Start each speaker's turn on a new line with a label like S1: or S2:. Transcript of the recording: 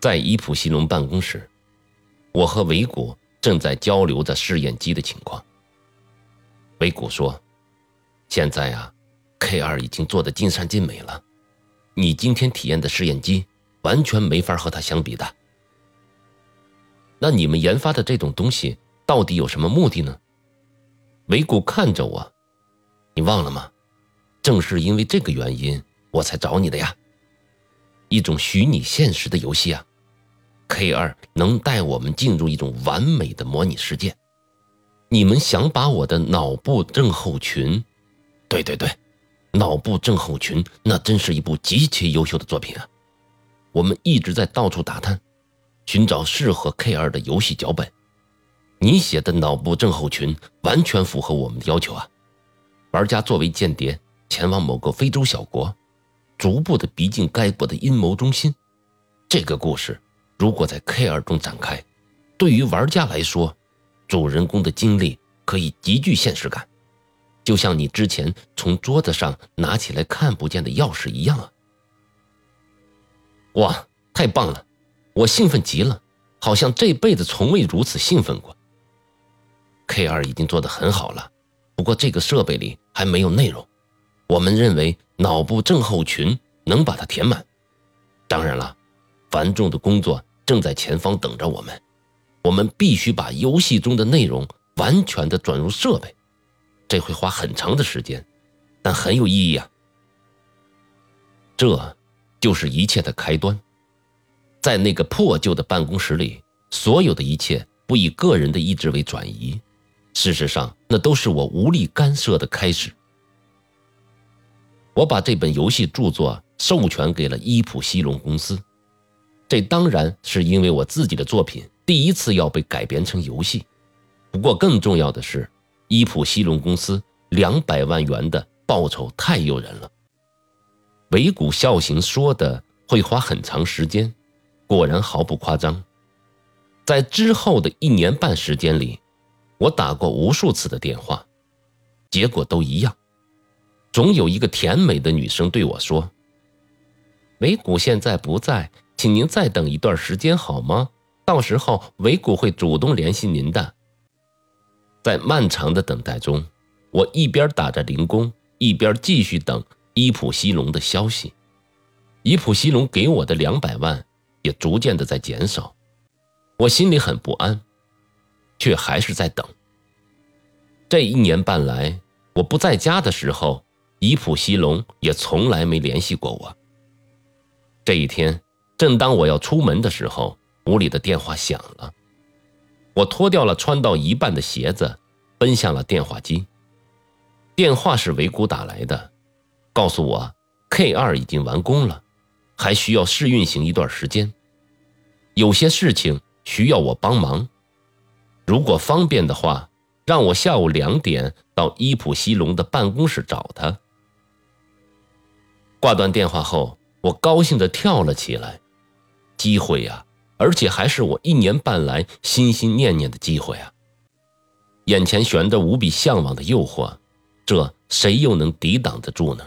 S1: 在伊普西龙办公室，我和维古正在交流着试验机的情况。维古说：“现在啊，K 二已经做得尽善尽美了，你今天体验的试验机完全没法和它相比的。那你们研发的这种东西到底有什么目的呢？”维古看着我：“你忘了吗？正是因为这个原因，我才找你的呀。一种虚拟现实的游戏啊。” K 二能带我们进入一种完美的模拟世界。你们想把我的脑部症候群？对对对，脑部症候群，那真是一部极其优秀的作品啊！我们一直在到处打探，寻找适合 K 二的游戏脚本。你写的脑部症候群完全符合我们的要求啊！玩家作为间谍，前往某个非洲小国，逐步的逼近该国的阴谋中心。这个故事。如果在 K 二中展开，对于玩家来说，主人公的经历可以极具现实感，就像你之前从桌子上拿起来看不见的钥匙一样啊！哇，太棒了，我兴奋极了，好像这辈子从未如此兴奋过。K 二已经做得很好了，不过这个设备里还没有内容，我们认为脑部症候群能把它填满。当然了，繁重的工作。正在前方等着我们，我们必须把游戏中的内容完全的转入设备，这会花很长的时间，但很有意义啊！这就是一切的开端。在那个破旧的办公室里，所有的一切不以个人的意志为转移，事实上，那都是我无力干涉的开始。我把这本游戏著作授权给了伊普西龙公司。这当然是因为我自己的作品第一次要被改编成游戏，不过更重要的是，伊普西龙公司两百万元的报酬太诱人了。尾谷孝行说的会花很长时间，果然毫不夸张。在之后的一年半时间里，我打过无数次的电话，结果都一样，总有一个甜美的女生对我说：“尾谷现在不在。”请您再等一段时间好吗？到时候维谷会主动联系您的。在漫长的等待中，我一边打着零工，一边继续等伊普西龙的消息。伊普西龙给我的两百万也逐渐的在减少，我心里很不安，却还是在等。这一年半来，我不在家的时候，伊普西龙也从来没联系过我。这一天。正当我要出门的时候，屋里的电话响了。我脱掉了穿到一半的鞋子，奔向了电话机。电话是维谷打来的，告诉我 K 二已经完工了，还需要试运行一段时间，有些事情需要我帮忙。如果方便的话，让我下午两点到伊普西龙的办公室找他。挂断电话后，我高兴地跳了起来。机会呀，而且还是我一年半来心心念念的机会啊！眼前悬着无比向往的诱惑，这谁又能抵挡得住呢？